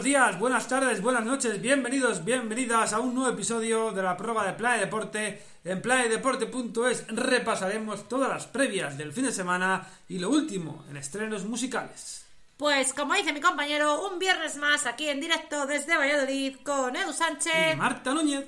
Buenos días, buenas tardes, buenas noches, bienvenidos, bienvenidas a un nuevo episodio de la prueba de Playa Deporte. En playadeporte.es repasaremos todas las previas del fin de semana y lo último en estrenos musicales. Pues como dice mi compañero, un viernes más aquí en directo desde Valladolid con Edu Sánchez. Y Marta Núñez.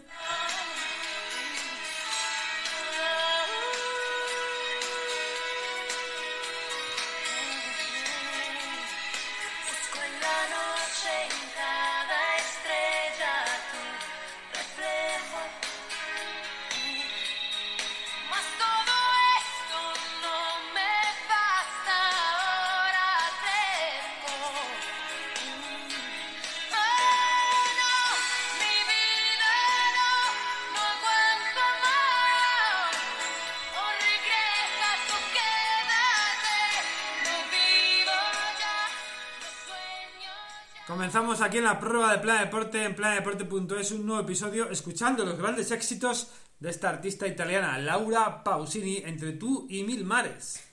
Comenzamos aquí en la prueba de Playa Deporte en playadeporte.es un nuevo episodio escuchando los grandes éxitos de esta artista italiana, Laura Pausini, entre tú y mil mares.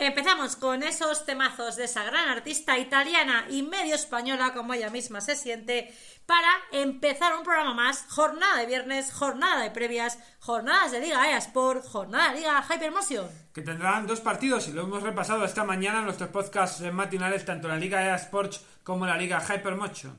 Empezamos con esos temazos de esa gran artista italiana y medio española, como ella misma se siente, para empezar un programa más, jornada de viernes, jornada de previas, jornadas de Liga Sport, jornada de Liga Hypermotion. que tendrán dos partidos y lo hemos repasado esta mañana en nuestros podcasts matinales, tanto la Liga EA como la Liga Hypermotion.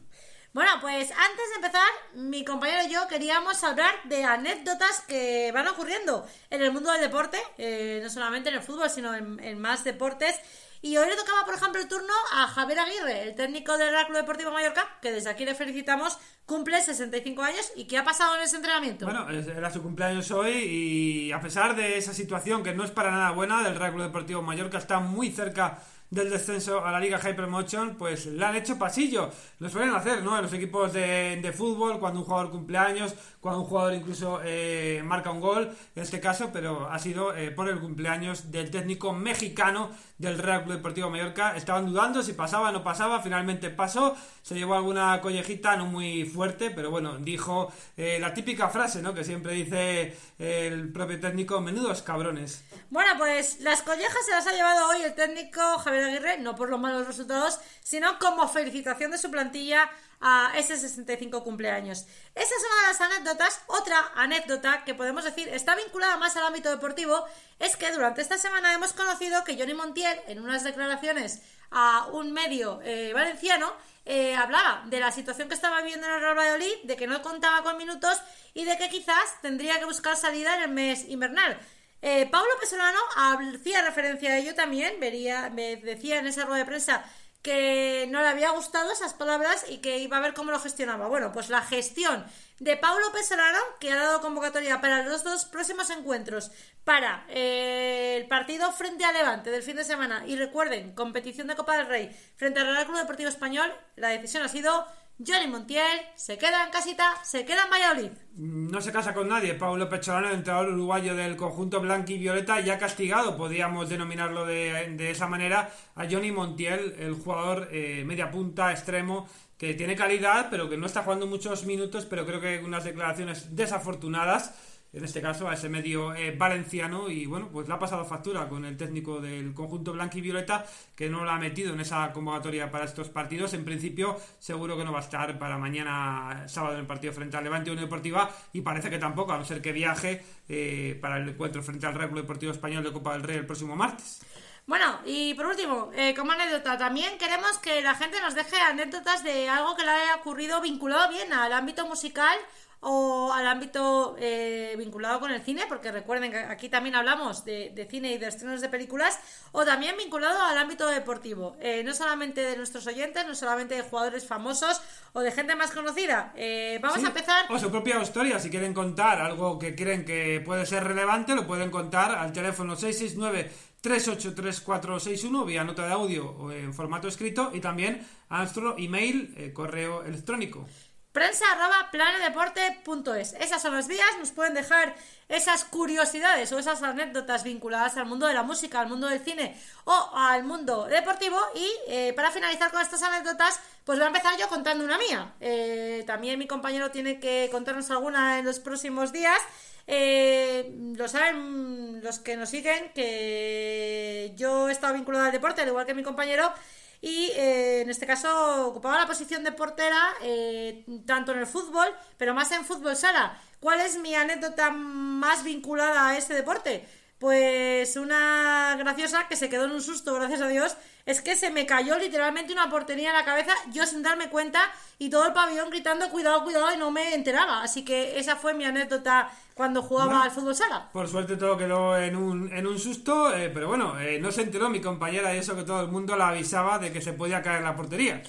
Bueno, pues antes de empezar, mi compañero y yo queríamos hablar de anécdotas que van ocurriendo en el mundo del deporte, eh, no solamente en el fútbol, sino en, más deportes. Y hoy le tocaba, por ejemplo, el turno a Javier Aguirre, el técnico del Real Club Deportivo Mallorca, que desde aquí le felicitamos, cumple 65 años. ¿Y qué ha pasado en ese entrenamiento? Bueno, era su cumpleaños hoy y a pesar de esa situación que no es para nada buena del Real Club Deportivo Mallorca, está muy cerca del descenso a la Liga Hypermotion, pues le han hecho pasillo. Lo suelen hacer, ¿no? En los equipos de, de fútbol, cuando un jugador cumpleaños, cuando un jugador incluso eh, marca un gol, en este caso, pero ha sido eh, por el cumpleaños del técnico mexicano del Real Club Deportivo Mallorca. Estaban dudando si pasaba o no pasaba, finalmente pasó, se llevó alguna collejita, no muy fuerte, pero bueno, dijo eh, la típica frase, ¿no? Que siempre dice eh, el propio técnico, menudos cabrones. Bueno, pues las collejas se las ha llevado hoy el técnico Javier Aguirre, no por los malos resultados, sino como felicitación de su plantilla a ese 65 cumpleaños. Esa es una de las anécdotas. Otra anécdota que podemos decir está vinculada más al ámbito deportivo es que durante esta semana hemos conocido que Johnny Montiel, en unas declaraciones a un medio eh, valenciano, eh, hablaba de la situación que estaba viviendo en el Real Valladolid, de que no contaba con minutos y de que quizás tendría que buscar salida en el mes invernal. Eh, Pablo Pesolano hacía referencia a ello también, vería, me decía en esa rueda de prensa que no le había gustado esas palabras y que iba a ver cómo lo gestionaba. Bueno, pues la gestión de Paulo Pesolano, que ha dado convocatoria para los dos próximos encuentros, para eh, el partido frente a Levante del fin de semana y recuerden, competición de Copa del Rey frente al Real Club Deportivo Español, la decisión ha sido Johnny Montiel, se queda en casita, se queda en Valladolid. No se casa con nadie. Paulo Pecholano, el entrenador uruguayo del conjunto blanco y violeta, ya castigado, podríamos denominarlo de, de esa manera, a Johnny Montiel, el jugador eh, media punta, extremo, que tiene calidad, pero que no está jugando muchos minutos, pero creo que unas declaraciones desafortunadas en este caso a ese medio eh, valenciano y bueno, pues le ha pasado factura con el técnico del conjunto blanco y violeta que no lo ha metido en esa convocatoria para estos partidos. En principio seguro que no va a estar para mañana sábado en el partido frente al Levante Unión Deportiva y parece que tampoco, a no ser que viaje eh, para el encuentro frente al Real Club Deportivo Español de Copa del Rey el próximo martes. Bueno, y por último, eh, como anécdota, también queremos que la gente nos deje anécdotas de algo que le haya ocurrido vinculado bien al ámbito musical o al ámbito eh, vinculado con el cine, porque recuerden que aquí también hablamos de, de cine y de estrenos de películas, o también vinculado al ámbito deportivo, eh, no solamente de nuestros oyentes, no solamente de jugadores famosos o de gente más conocida. Eh, vamos Sí, a empezar. O su propia historia, si quieren contar algo que creen que puede ser relevante, lo pueden contar al teléfono 669 383461 vía nota de audio o en formato escrito y también a nuestro email, eh, correo electrónico. Prensa arroba planedeporte.es. Esas son las vías, nos pueden dejar esas curiosidades o esas anécdotas vinculadas al mundo de la música, al mundo del cine o al mundo deportivo. Y eh, para finalizar con estas anécdotas, pues voy a empezar yo contando una mía. Eh, también mi compañero tiene que contarnos alguna en los próximos días. Eh, lo saben los que nos siguen que yo he estado vinculada al deporte, al igual que mi compañero, y eh, en este caso ocupaba la posición de portera eh, tanto en el fútbol, pero más en fútbol sala. ¿Cuál es mi anécdota más vinculada a este deporte? Pues una graciosa que se quedó en un susto, gracias a Dios, es que se me cayó literalmente una portería en la cabeza, yo sin darme cuenta, y todo el pabellón gritando cuidado, cuidado, y no me enteraba. Así que esa fue mi anécdota cuando jugaba Bueno. al fútbol sala. Por suerte todo quedó en un, en un susto, eh, pero bueno, eh, no se enteró mi compañera y eso que todo el mundo la avisaba de que se podía caer la portería.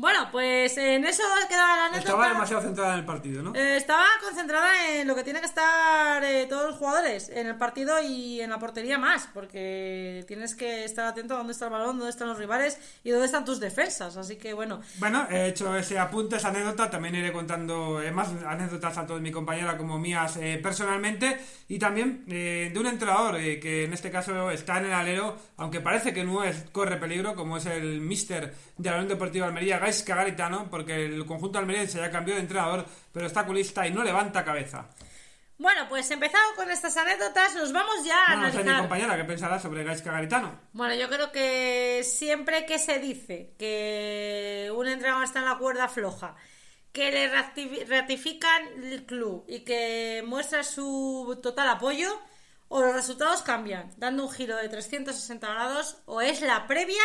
Bueno, pues en eso queda la anécdota. Estaba demasiado centrada en el partido, ¿no? Eh, estaba concentrada en lo que tiene que estar eh, todos los jugadores, en el partido y en la portería más, porque tienes que estar atento a dónde está el balón, dónde están los rivales y dónde están tus defensas. Así que bueno, Bueno, he hecho ese apunte, esa anécdota, también iré contando eh, más anécdotas tanto de mi compañera como mías eh, personalmente y también de un entrenador que en este caso está en el alero, aunque parece que no es corre peligro, como es el mister de la Unión Deportiva Almería, Gaisca Garitano, porque el conjunto almeriense ya cambió de entrenador, pero está culista y no levanta cabeza. bueno, pues empezado con estas anécdotas, nos vamos ya a no sé mi analizar. compañera qué pensará sobre Gaisca Garitano. Bueno, yo creo que siempre que se dice que un entrenador está en la cuerda floja, que le ratifi- ratifican el club y que muestra su total apoyo, o los resultados cambian, dando un giro de 360 grados, o es la previa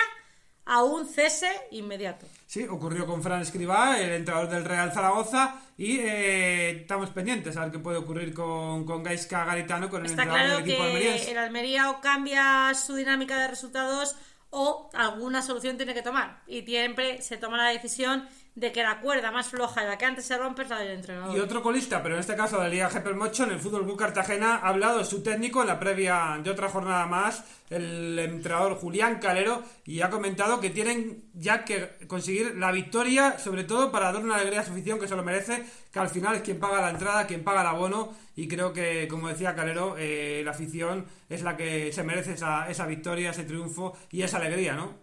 a un cese inmediato. Sí, ocurrió con Fran Escribá, el entrenador del Real Zaragoza, y eh, estamos pendientes a ver qué puede ocurrir con, con Gaisca Garitano, con el Está entrenador claro del equipo que el Almería o cambia su dinámica de resultados o alguna solución tiene que tomar. Y siempre se toma la decisión de que la cuerda más floja y la que antes se rompe es la del entrenador. Y otro colista, pero en este caso de la Liga Mocho, en el Fútbol Club Cartagena, ha hablado su técnico en la previa de otra jornada más, el entrenador Julián Calero, y ha comentado que tienen ya que conseguir la victoria, sobre todo para dar una alegría a su afición que se lo merece, que al final es quien paga la entrada, quien paga el abono, y creo que, como decía Calero, eh, la afición es la que se merece esa, esa victoria, ese triunfo y esa alegría, ¿no?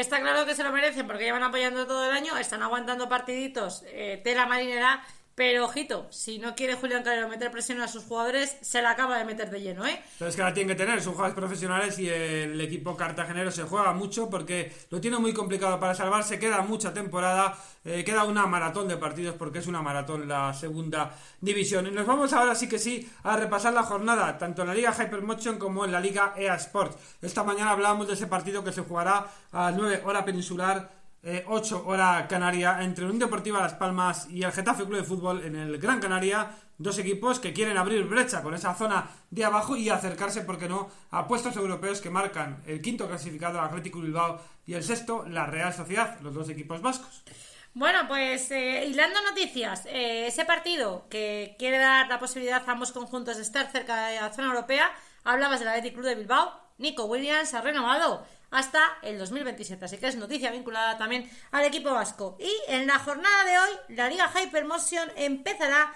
Está claro que se lo merecen porque llevan apoyando todo el año, están aguantando partiditos, eh, tela marinera, pero ojito, si no quiere Julián Calero meter presión a sus jugadores, se la acaba de meter de lleno, ¿eh? Pero es que la tienen que tener, son jugadores profesionales y el equipo cartagenero se juega mucho porque lo tiene muy complicado para salvarse, queda mucha temporada, eh, queda una maratón de partidos porque es una maratón la segunda división. Y nos vamos ahora sí que sí a repasar la jornada, tanto en la Liga Hypermotion como en la Liga EA Sports. Esta mañana hablábamos de ese partido que se jugará a las 9 hora peninsular eh, 8 hora canaria entre Unión Deportiva Las Palmas y el Getafe Club de Fútbol en el Gran Canaria. Dos equipos que quieren abrir brecha con esa zona de abajo y acercarse, ¿por qué no?, a puestos europeos que marcan el quinto clasificado, Atlético Bilbao, y el sexto, la Real Sociedad, los dos equipos vascos. Bueno, pues eh, hilando noticias, eh, ese partido que quiere dar la posibilidad a ambos conjuntos de estar cerca de la zona europea, hablabas del Athletic Club de Bilbao, Nico Williams ha renovado hasta el 2027, así que es noticia vinculada también al equipo vasco. Y en la jornada de hoy, la Liga Hypermotion empezará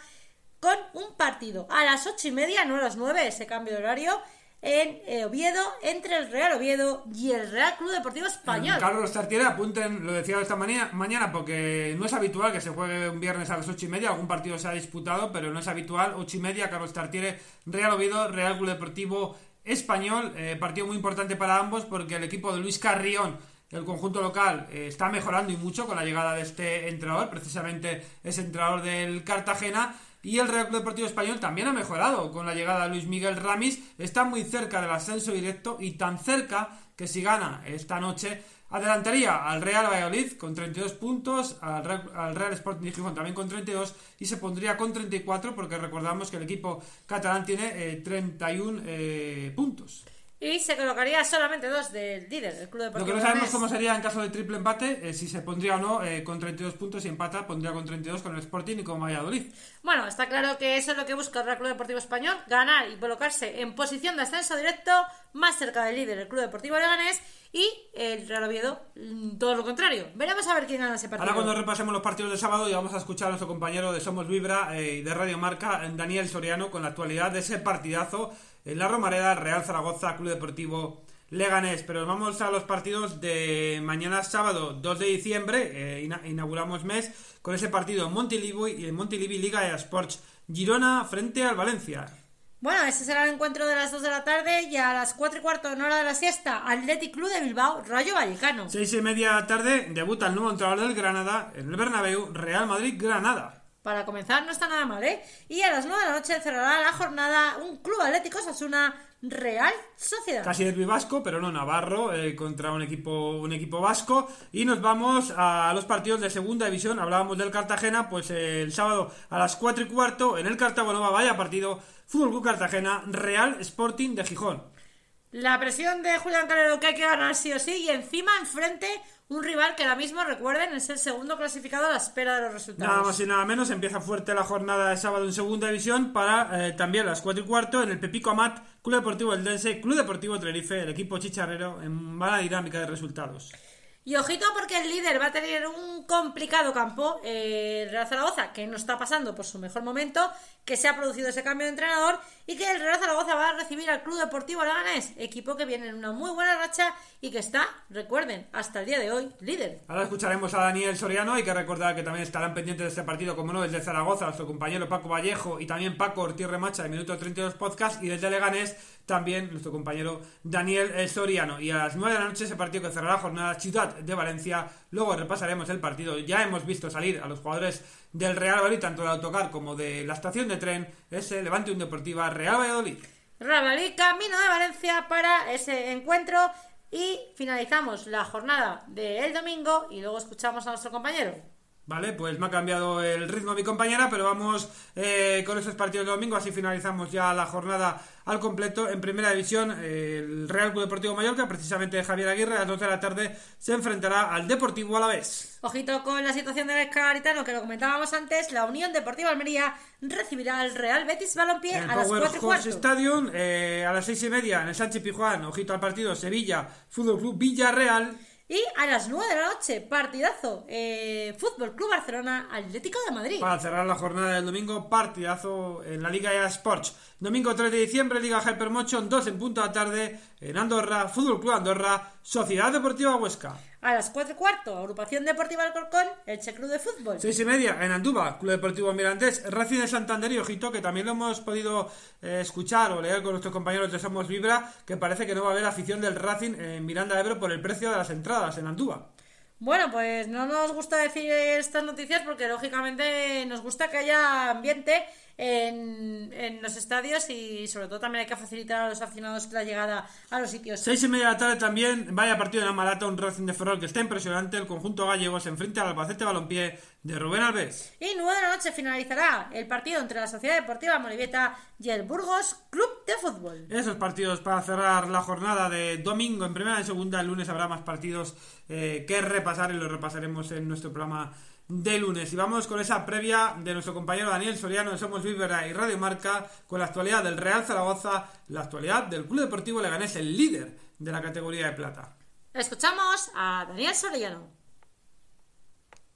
con un partido a las ocho y media, no a las 9, ese cambio de horario, en eh, Oviedo, entre el Real Oviedo y el Real Club Deportivo Español. Carlos Tartiere, apunten, lo decía esta mañana, mañana, porque no es habitual que se juegue un viernes a las ocho y media, algún partido se ha disputado, pero no es habitual, ocho y media, Carlos Tartiere, Real Oviedo, Real Club Deportivo Español, eh, partido muy importante para ambos porque el equipo de Luis Carrión el conjunto local eh, está mejorando y mucho con la llegada de este entrenador, precisamente es entrenador del Cartagena. Y el Real Club Deportivo Español también ha mejorado con la llegada de Luis Miguel Ramis. Está muy cerca del ascenso directo y tan cerca que si gana esta noche adelantaría al Real Valladolid con 32 puntos, al Real, al Real Sporting de Gijón también con 32 y se pondría con 34 porque recordamos que el equipo catalán tiene eh, 31 eh, puntos. Y se colocaría solamente dos del líder, el Club Lo Deportivo que no sabemos cómo sería en caso de triple empate, eh, si se pondría o no eh, con 32 puntos y empata, pondría con 32 con el Sporting y con Valladolid. Bueno, está claro que eso es lo que busca el Real Club Deportivo Español, ganar y colocarse en posición de ascenso directo, más cerca del líder, el Club Deportivo Leganés, y el Real Oviedo, mm, todo lo contrario. Veremos a ver quién gana ese partido. Ahora cuando repasemos los partidos del sábado y vamos a escuchar a nuestro compañero de Somos Vibra eh, y de Radio Marca, Daniel Soriano, con la actualidad de ese partidazo en la Romareda, Real Zaragoza, Club Deportivo Leganés. Pero vamos a los partidos de mañana sábado 2 de diciembre, eh, ina- inauguramos mes, con ese partido en Montilivi Montilivi Liga de Sports Girona frente al Valencia. Bueno, ese será el encuentro de las 2 de la tarde y a las 4 y cuarto en hora de la siesta, Athletic Club de Bilbao, Rayo Vallecano. Seis y media de la tarde debuta el nuevo entrenador del Granada en el Bernabéu, Real Madrid-Granada. Para comenzar no está nada mal, ¿eh? Y a las 9 de la noche cerrará la jornada un Club Atlético Sasuna Real Sociedad. Casi derbi vasco, pero no Navarro, eh, contra un equipo, un equipo vasco. Y nos vamos a los partidos de segunda división. Hablábamos del Cartagena, pues el sábado a las 4 y cuarto en el Cartagonova, vaya partido, Fútbol Club Cartagena, Real Sporting de Gijón. La presión de Julián Calero que hay que ganar sí o sí y encima enfrente un rival que ahora mismo, recuerden, es el segundo clasificado a la espera de los resultados. Nada más y nada menos, empieza fuerte la jornada de sábado en segunda división para eh, también las 4 y cuarto en el Pepico Amat, Club Deportivo Eldense, Club Deportivo Tenerife, el equipo chicharrero en mala dinámica de resultados. Y ojito porque el líder va a tener un complicado campo, eh, el Real Zaragoza, que no está pasando por su mejor momento, que se ha producido ese cambio de entrenador y que el Real Zaragoza va a recibir al Club Deportivo Leganés, equipo que viene en una muy buena racha y que está, recuerden, hasta el día de hoy, líder. Ahora escucharemos a Daniel Soriano. Hay que recordar que también estarán pendientes de este partido, como no, el de Zaragoza, nuestro compañero Paco Vallejo y también Paco Ortiz Remacha de Minuto 32 Podcast. Y desde Leganés, también nuestro compañero Daniel eh, Soriano. Y a las 9 de la noche, ese partido que cerrará la jornada Ciudad de Valencia. Luego repasaremos el partido. Ya hemos visto salir a los jugadores del Real Valladolid, tanto del autocar como de la estación de tren. Ese Levante un Deportiva Real Valladolid. Real Valladolid, camino de Valencia para ese encuentro y finalizamos la jornada del domingo y luego escuchamos a nuestro compañero. Vale, pues me ha cambiado el ritmo mi compañera, pero vamos eh, con esos partidos de domingo, así finalizamos ya la jornada al completo. En primera división, eh, el Real Club Deportivo Mallorca, precisamente Javier Aguirre, a las 12 de la tarde se enfrentará al Deportivo Alavés. Ojito con la situación del Escaritano, que lo comentábamos antes, la Unión Deportiva Almería recibirá al Real Betis Balompié En a las Power 4 y Horse cuarto. Stadium, eh, a las 6 y media, en el Sánchez Pijuán, ojito al partido, Sevilla, Fútbol Club Villarreal. Y a las 9 de la noche, partidazo, eh, Fútbol Club Barcelona, Atlético de Madrid. Para cerrar la jornada del domingo, partidazo en la Liga EA Sports. Domingo 3 de diciembre, Liga Hypermotion, 2 en punto de la tarde, en Andorra, Fútbol Club Andorra, Sociedad Deportiva Huesca. A las 4 y cuarto, Agrupación Deportiva Alcorcón, Elche Club de Fútbol. Seis y media en Andúba, Club Deportivo Mirandés, Racing de Santander y Ojito, que también lo hemos podido eh, escuchar o leer con nuestros compañeros de Somos Vibra, que parece que no va a haber afición del Racing en Miranda de Ebro por el precio de las entradas en Andúba. Bueno, pues no nos gusta decir estas noticias porque lógicamente nos gusta que haya ambiente en, en los estadios y sobre todo también hay que facilitar a los aficionados la llegada a los sitios. Seis y media de la tarde también, vaya partido de la Malata, un Racing de Ferrol que está impresionante. El conjunto gallego se enfrenta al Albacete Balompié de Rubén Alves. Y 9 de la noche finalizará el partido entre la Sociedad Deportiva Moribeta y el Burgos Club de Fútbol. Esos partidos para cerrar la jornada de domingo en primera y segunda. El lunes habrá más partidos eh, que repasar y los repasaremos en nuestro programa de lunes. Y vamos con esa previa de nuestro compañero Daniel Soriano de Somos Vívera y Radio Marca con la actualidad del Real Zaragoza, la actualidad del Club Deportivo Leganés, el líder de la categoría de plata. Escuchamos a Daniel Soriano.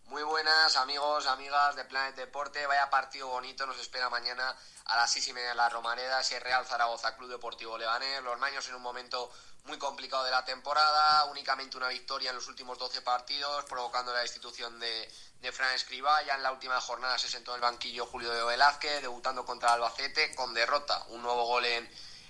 Muy buenas amigos, amigas de Planet Deporte. Vaya partido bonito nos espera mañana a las seis y media en la Romareda. Ese Real Zaragoza Club Deportivo Leganés. Los Maños en un momento muy complicado de la temporada. Únicamente una victoria en los últimos 12 partidos, provocando la destitución de, Fran Escribá. Ya en la última jornada se sentó en el banquillo Julio de Velázquez, debutando contra Albacete con derrota. Un nuevo gol en,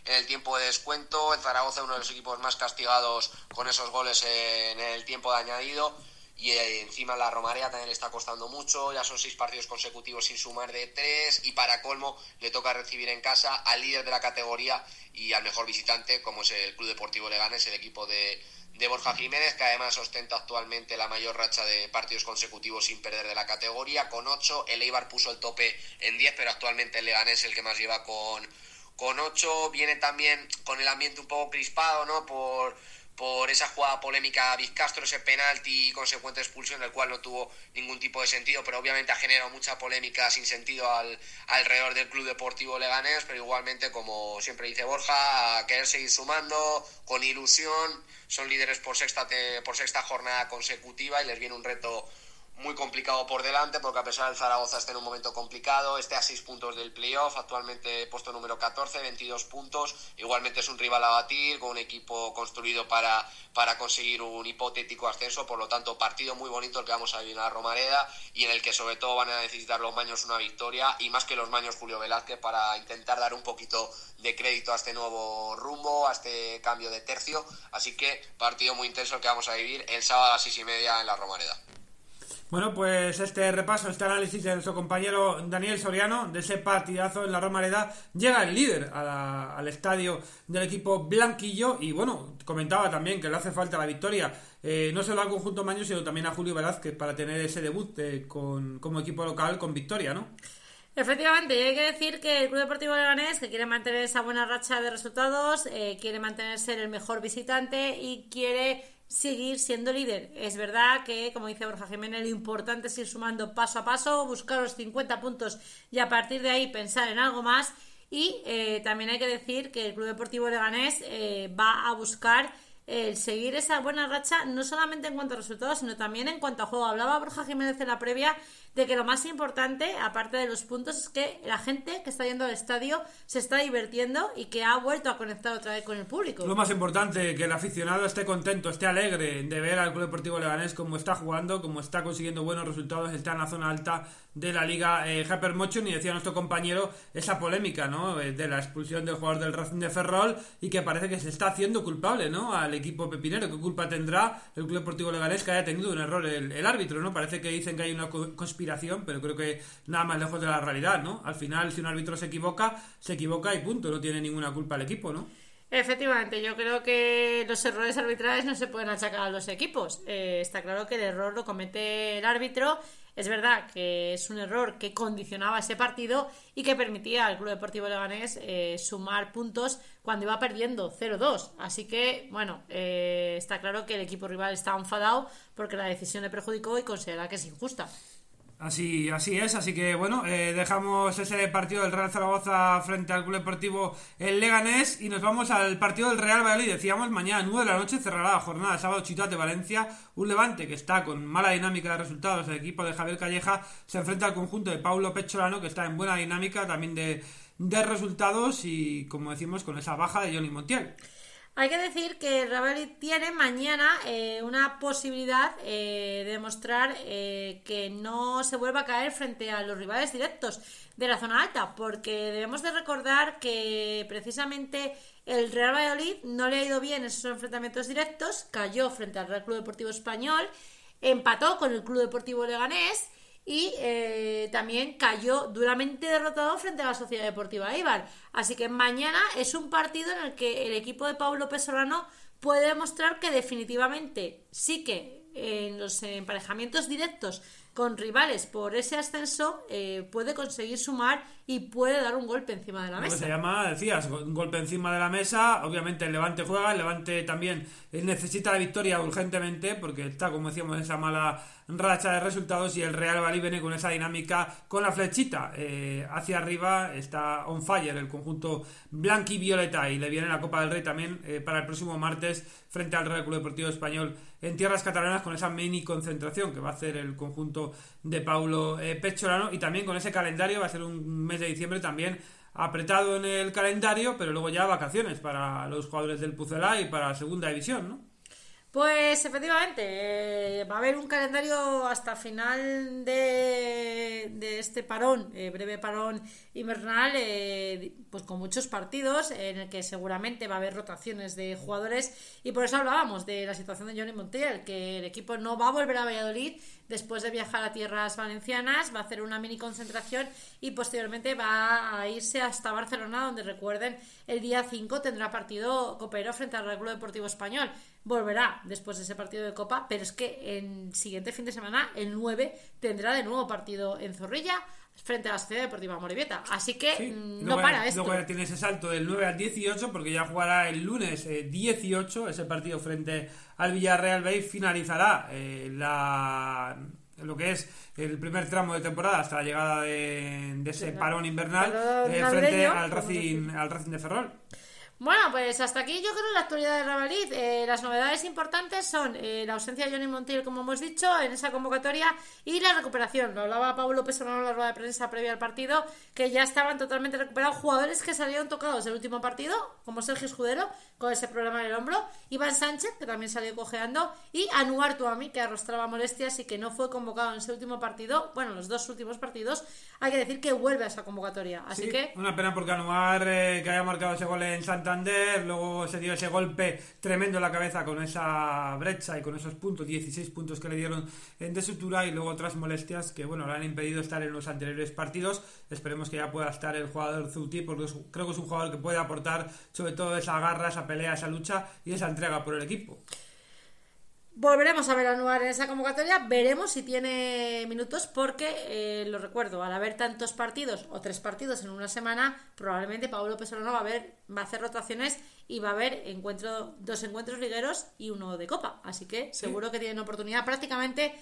en el tiempo de descuento. El Zaragoza, uno de los equipos más castigados con esos goles en el tiempo de añadido. Y eh, encima la Romarea también le está costando mucho, ya son seis partidos consecutivos sin sumar de tres y para colmo le toca recibir en casa al líder de la categoría y al mejor visitante como es el Club Deportivo Leganés, el equipo de, de Borja Jiménez que además ostenta actualmente la mayor racha de partidos consecutivos sin perder de la categoría con ocho, el Eibar puso el tope en 10 pero actualmente el Leganés es el que más lleva con, con 8, viene también con el ambiente un poco crispado ¿no? por por esa jugada polémica a Vizcastro, ese penalti y consecuente expulsión, del cual no tuvo ningún tipo de sentido, pero obviamente ha generado mucha polémica sin sentido al, alrededor del Club Deportivo Leganés, pero igualmente, como siempre dice Borja, a querer seguir sumando, con ilusión, son líderes por sexta, por sexta jornada consecutiva y les viene un reto muy complicado por delante porque a pesar del Zaragoza está en un momento complicado, esté a 6 puntos del playoff, actualmente puesto número 14, 22 puntos, igualmente es un rival a batir con un equipo construido para, para conseguir un hipotético ascenso, por lo tanto partido muy bonito el que vamos a vivir la Romareda y en el que sobre todo van a necesitar los Maños una victoria y más que los Maños Julio Velázquez para intentar dar un poquito de crédito a este nuevo rumbo, a este cambio de tercio, así que partido muy intenso el que vamos a vivir el sábado a las 6 y media en la Romareda. Bueno, pues este repaso, este análisis de nuestro compañero Daniel Soriano, de ese partidazo en la Romareda, llega el líder a la- al estadio del equipo blanquillo y bueno, comentaba también que le hace falta la victoria, eh, no solo al conjunto Maño, sino también a Julio Velázquez para tener ese debut eh, con, como equipo local con victoria, ¿no? Efectivamente, hay que decir que el Club Deportivo Leganés, que quiere mantener esa buena racha de resultados, eh, quiere mantenerse el mejor visitante y quiere seguir siendo líder. Es verdad que, como dice Borja Jiménez, lo importante es ir sumando paso a paso, buscar los 50 puntos y a partir de ahí pensar en algo más. Y eh, también hay que decir que el Club Deportivo Leganés eh, va a buscar el seguir esa buena racha, no solamente en cuanto a resultados, sino también en cuanto a juego. Hablaba Borja Jiménez en la previa de que lo más importante, aparte de los puntos, es que la gente que está yendo al estadio se está divirtiendo y que ha vuelto a conectar otra vez con el público. Lo más importante, que el aficionado esté contento, esté alegre de ver al Club Deportivo Leganés como está jugando, como está consiguiendo buenos resultados, está en la zona alta de la liga eh, Hypermotion y decía nuestro compañero esa polémica, ¿no? Eh, De la expulsión del jugador del Racing de Ferrol y que parece que se está haciendo culpable, ¿no? Al equipo pepinero. ¿Qué culpa tendrá el Club Deportivo Leganés que haya tenido un error el, el árbitro, ¿no? Parece que dicen que hay una co- pero creo que nada más lejos de la realidad, ¿no? Al final, si un árbitro se equivoca, se equivoca y punto, no tiene ninguna culpa el equipo, ¿no? Efectivamente, yo creo que los errores arbitrales no se pueden achacar a los equipos. Eh, está claro que el error lo comete el árbitro. Es verdad que es un error que condicionaba ese partido y que permitía al Club Deportivo Leganés eh, sumar puntos cuando iba perdiendo 0-2. Así que, bueno, eh, está claro que el equipo rival está enfadado porque la decisión le perjudicó y considera que es injusta. Así, así es, así que bueno, eh, dejamos ese partido del Real Zaragoza frente al Club Deportivo el Leganés y nos vamos al partido del Real Valladolid. Decíamos, mañana 9 de la noche cerrará la jornada sábado Ciutat de Valencia, un Levante que está con mala dinámica de resultados. El equipo de Javier Calleja se enfrenta al conjunto de Paulo Pecholano que está en buena dinámica también de, de resultados y como decimos con esa baja de Johnny Montiel. Hay que decir que Real Valladolid tiene mañana eh, una posibilidad eh, de demostrar eh, que no se vuelva a caer frente a los rivales directos de la zona alta, porque debemos de recordar que precisamente el Real Valladolid no le ha ido bien esos enfrentamientos directos, cayó frente al Real Club Deportivo Español, empató con el Club Deportivo Leganés y eh, también cayó duramente derrotado frente a la Sociedad Deportiva Eibar. Así que mañana es un partido en el que el equipo de Pablo López Solano puede demostrar que definitivamente sí que en los emparejamientos directos con rivales por ese ascenso eh, puede conseguir sumar y puede dar un golpe encima de la mesa. se llama, decías, un golpe encima de la mesa. Obviamente el Levante juega, el Levante también eh, necesita la victoria urgentemente porque está, como decíamos, en esa mala racha de resultados y el Real Valladolid viene con esa dinámica con la flechita eh, hacia arriba. Está on fire el conjunto blanqui violeta y le viene la Copa del Rey también eh, para el próximo martes frente al Real Club Deportivo Español en tierras catalanas con esa mini concentración que va a hacer el conjunto de Paulo eh, Pecholano y también con ese calendario va a ser un mes de diciembre también apretado en el calendario, pero luego ya vacaciones para los jugadores del Pucelá y para la segunda división, ¿no? Pues efectivamente, eh, va a haber un calendario hasta final de, de este parón, eh, breve parón invernal, eh, pues con muchos partidos en el que seguramente va a haber rotaciones de jugadores y por eso hablábamos de la situación de Johnny Montiel, que el equipo no va a volver a Valladolid después de viajar a tierras valencianas, va a hacer una mini concentración y posteriormente va a irse hasta Barcelona, donde recuerden, el día 5 tendrá partido copero frente al Club Deportivo Español. Volverá después de ese partido de Copa, pero es que el siguiente fin de semana, el 9, tendrá de nuevo partido en Zorrilla frente a la Sociedad Deportiva Morevieta. Así que Sí, mm, no luego, para esto. Luego ya tiene ese salto del 9 al 18 porque ya jugará el lunes eh, 18 ese partido frente al Villarreal B y finalizará eh, la lo que es el primer tramo de temporada hasta la llegada de, de ese parón invernal eh, frente al Racing, al Racing de Ferrol. Bueno, pues hasta aquí yo creo la actualidad de Ravalid. Eh, las novedades importantes son eh, la ausencia de Johnny Montiel, como hemos dicho, en esa convocatoria y la recuperación. Lo hablaba Pablo Pesonaro en la rueda de prensa previa al partido, que ya estaban totalmente recuperados jugadores que salieron tocados del último partido, como Sergio Escudero, con ese problema en el hombro, Iván Sánchez, que también salió cojeando, y Anuar Tuami, que arrastraba molestias y que no fue convocado en ese último partido, bueno, los dos últimos partidos, hay que decir que vuelve a esa convocatoria. Así Sí, que Una pena porque Anuar, eh, que haya marcado ese gol en Luego se dio ese golpe tremendo en la cabeza con esa brecha y con esos puntos, 16 puntos que le dieron en de sutura y luego otras molestias que, bueno, le han impedido estar en los anteriores partidos. Esperemos que ya pueda estar el jugador Zuti porque creo que es un jugador que puede aportar sobre todo esa garra, esa pelea, esa lucha y esa entrega por el equipo. Volveremos a ver a Anuar en esa convocatoria, veremos si tiene minutos, porque eh, lo recuerdo, al haber tantos partidos o tres partidos en una semana, probablemente Pablo Pesolano va a ver, va a hacer rotaciones y va a haber encuentro, dos encuentros ligueros y uno de copa. Así que seguro que tienen oportunidad prácticamente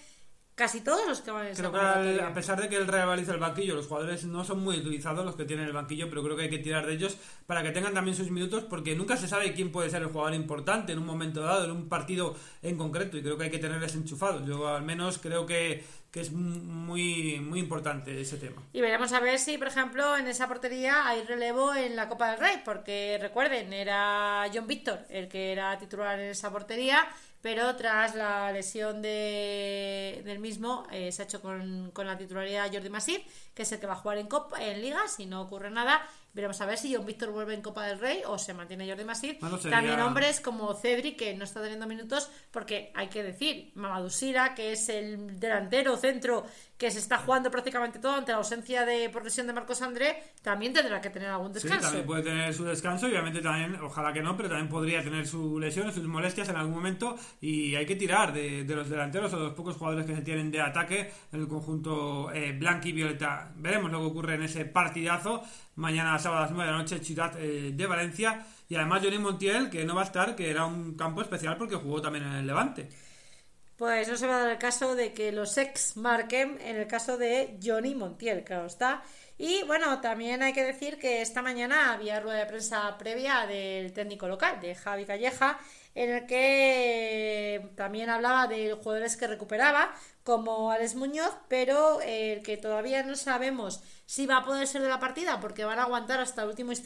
casi todos los que van en Creo que al- a pesar de que el Real el banquillo, los jugadores no son muy utilizados los que tienen el banquillo, pero creo que hay que tirar de ellos para que tengan también sus minutos, porque nunca se sabe quién puede ser el jugador importante en un momento dado, en un partido en concreto, y creo que hay que tenerles enchufados. Yo al menos creo que, que es muy, muy importante ese tema. Y veremos a ver si, por ejemplo, en esa portería hay relevo en la Copa del Rey, porque recuerden, era John Víctor el que era titular en esa portería, pero tras la lesión de, del mismo eh, se ha hecho con, con la titularidad Jordi Masip, que es el que va a jugar en Copa, en Liga, si no ocurre nada. Veremos a ver si John Víctor vuelve en Copa del Rey o se mantiene Jordi Masip. Bueno, sería- También hombres como Cedric, que no está teniendo minutos, porque hay que decir, Mamadou Sira, que es el delantero centro que se está jugando prácticamente todo ante la ausencia de por lesión de Marcos André, también tendrá que tener algún Sí, descanso. también puede tener su descanso y obviamente también, ojalá que no, pero también podría tener su lesión, sus molestias en algún momento y hay que tirar de, de los delanteros o de los pocos jugadores que se tienen de ataque en el conjunto eh, blanco y violeta. Veremos lo que ocurre en ese partidazo mañana sábado a las 9 de la noche Ciudad eh, de Valencia y además Johnny Montiel que no va a estar, que era un campo especial porque jugó también en el Levante. Pues no se va a dar el caso de que los ex marquen en el caso de Johnny Montiel, claro está. Y bueno, también hay que decir que esta mañana había rueda de prensa previa del técnico local, de Javi Calleja, en el que también hablaba de jugadores que recuperaba, como Alex Muñoz, pero el que todavía no sabemos si va a poder ser de la partida, porque van a aguantar hasta el último instante.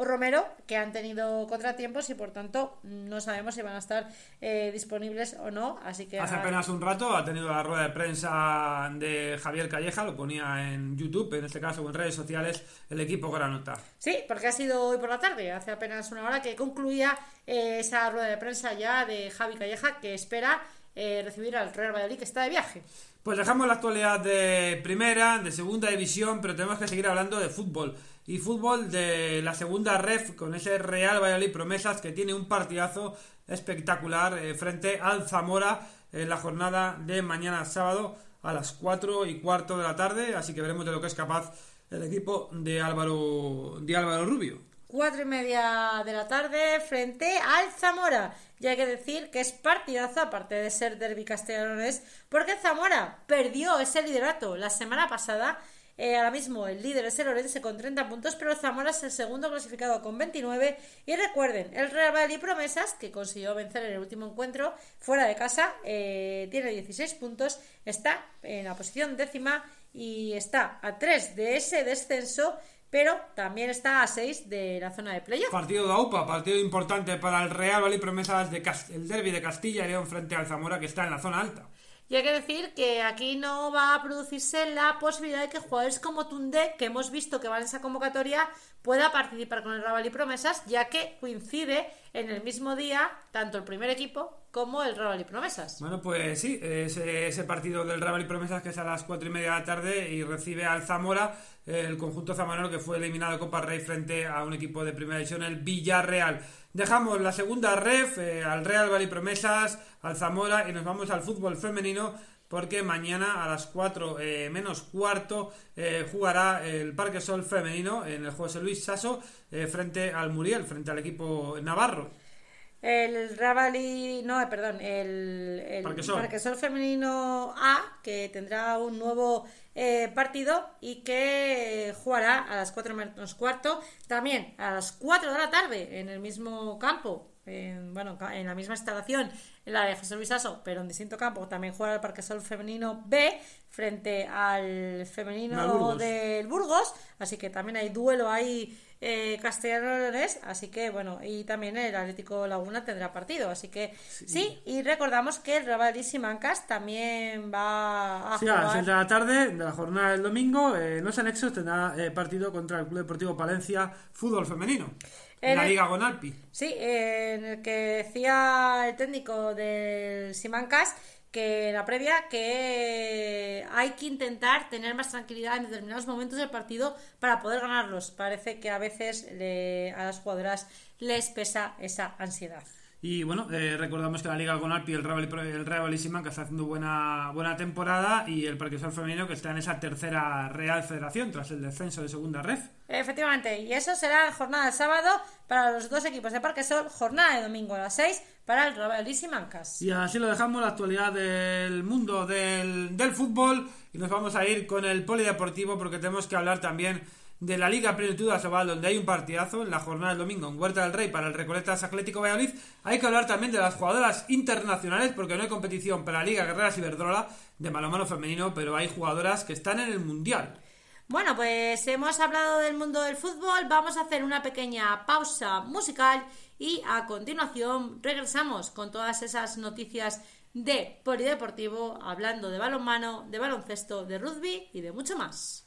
o Romero, que han tenido contratiempos y por tanto no sabemos si van a estar eh, disponibles o no. Así que Hace apenas un rato ha tenido la rueda de prensa de Javier Calleja, lo ponía en YouTube, en este caso en redes sociales, el equipo Granota. Sí, porque ha sido hoy por la tarde, hace apenas una hora que concluía eh, esa rueda de prensa ya de Javi Calleja, que espera eh, recibir al Real Valladolid, que está de viaje. Pues dejamos la actualidad de primera, de segunda división, pero tenemos que seguir hablando de fútbol. Y fútbol de la segunda ref con ese Real Valladolid Promesas que tiene un partidazo espectacular eh, frente al Zamora en la jornada de mañana sábado a las 4 y cuarto de la tarde. Así que veremos de lo que es capaz el equipo de Álvaro, de Álvaro Rubio. Cuatro y media de la tarde frente al Zamora. Y hay que decir que es partidazo, aparte de ser derbi castellanones, porque Zamora perdió ese liderato la semana pasada. Eh, ahora mismo el líder es el Orense con 30 puntos, pero Zamora es el segundo clasificado con 29. Y recuerden, el Real Valladolid Promesas, que consiguió vencer en el último encuentro fuera de casa, eh, tiene 16 puntos, está en la posición décima y está a 3 de ese descenso pero también está a 6 de la zona de playoff. Partido de AUPA, partido importante para el Real Valladolid Promesas de el derby de Castilla y León frente al Zamora que está en la zona alta. Y hay que decir que aquí no va a producirse la posibilidad de que jugadores como Tunde, que hemos visto que van en esa convocatoria, pueda participar con el Real Valladolid Promesas, ya que coincide en el mismo día tanto el primer equipo como el Real Valladolid Promesas. Bueno, pues sí, ese, partido del Real Valladolid Promesas que es a las 4 y media de la tarde y recibe al Zamora, el conjunto zamorano que fue eliminado de Copa Rey frente a un equipo de primera división, el Villarreal. Dejamos la segunda ref eh, al Real Valladolid Promesas, al Zamora y nos vamos al fútbol femenino porque mañana a las 4 eh, menos cuarto eh, jugará el Parque Sol femenino en el José Luis Sasso eh, frente al Muriel, frente al equipo navarro. El Valladolid- no, perdón, el, el Parquesol. Parquesol femenino A, que tendrá un nuevo eh, partido y que jugará a las 4 menos cuarto, también a las 4 de la tarde en el mismo campo, en, bueno, en la misma instalación, en la de José Luis Aso, pero en distinto campo, también jugará el Parquesol femenino B frente al femenino Burgos. del Burgos, así que también hay duelo ahí eh, castellano-leonés, así que bueno, y también el Atlético Laguna tendrá partido, así que sí, y recordamos que el Real Valladolid Simancas también va a Sí, a las jugar 6 de la tarde de la jornada del domingo, eh, en los anexos tendrá eh, partido contra el Club Deportivo Palencia Fútbol Femenino. En la el- Liga Gonalpi. Sí, en el que decía el técnico del Simancas que la previa que hay que intentar tener más tranquilidad en determinados momentos del partido para poder ganarlos. Parece que a veces le- a las jugadoras les pesa esa ansiedad. Y bueno, eh, recordamos que la Liga Gonalpi, el Real, el Real Simancas está haciendo buena, buena temporada y el Parque Sol Femenino que está en esa tercera Real Federación tras el descenso de segunda ref. Efectivamente, y eso será jornada de sábado para los dos equipos de Parque Sol, jornada de domingo a las 6 para el Real Valladolid Simancas. Y así lo dejamos, la actualidad del mundo del, del fútbol. Y nos vamos a ir con el polideportivo porque tenemos que hablar también de la Liga Plenitud Asobal, donde hay un partidazo en la jornada del domingo en Huerta del Rey para el Recoletas Atlético Valladolid. Hay que hablar también de las jugadoras internacionales porque no hay competición para la Liga Guerreras Iberdrola de balonmano femenino, pero hay jugadoras que están en el Mundial. Bueno, pues hemos hablado del mundo del fútbol, vamos a hacer una pequeña pausa musical y a continuación regresamos con todas esas noticias de polideportivo, hablando de balonmano, de baloncesto, de rugby y de mucho más.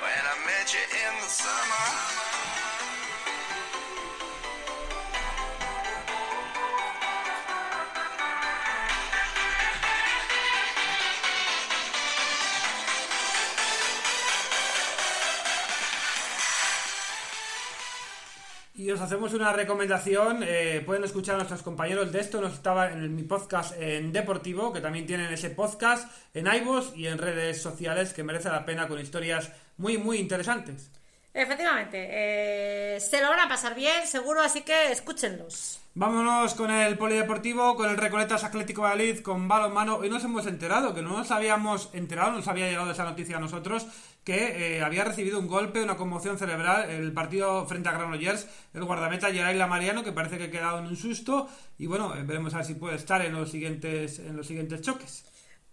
when I met you in. Y os hacemos una recomendación. Eh, pueden escuchar a nuestros compañeros de esto. Nos estaba en mi podcast en Deportivo, que también tienen ese podcast en iVoox y en redes sociales que merece la pena con historias muy, muy interesantes. Efectivamente, eh, se lo van a pasar bien, seguro, así que escúchenlos. Vámonos con el polideportivo, con el Recoletas Atlético Valladolid, con balonmano. Hoy nos hemos enterado, que no nos habíamos enterado, nos había llegado esa noticia a nosotros, que eh, había recibido un golpe, una conmoción cerebral el partido frente a Granollers, el guardameta Geray Mariano, que parece que ha quedado en un susto. Y bueno, eh, veremos a ver si puede estar en los siguientes, en los siguientes choques.